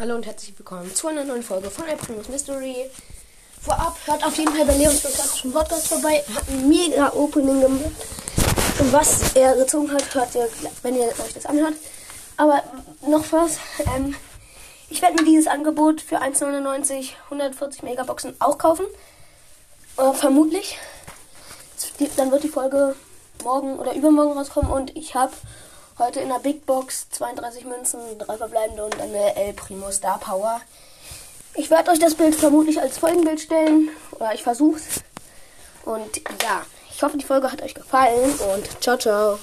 Hallo und herzlich willkommen zu einer neuen Folge von Primus Mystery. Vorab hört auf jeden Fall bei Leons Klassischen Podcast vorbei. Er hat ein mega Opening gemacht. Und was er gezogen hat, hört ihr, wenn ihr euch das anhört. Aber noch was. Ähm, ich werde mir dieses Angebot für 1,99 140 Megaboxen auch kaufen. Äh, vermutlich. Dann wird die Folge morgen oder übermorgen rauskommen und ich habe Heute in der Big Box 32 Münzen, drei verbleibende und eine El Primo Star Power. Ich werde euch das Bild vermutlich als Folgenbild stellen. Oder ich versuch's. Und ja, ich hoffe, die Folge hat euch gefallen und ciao, ciao.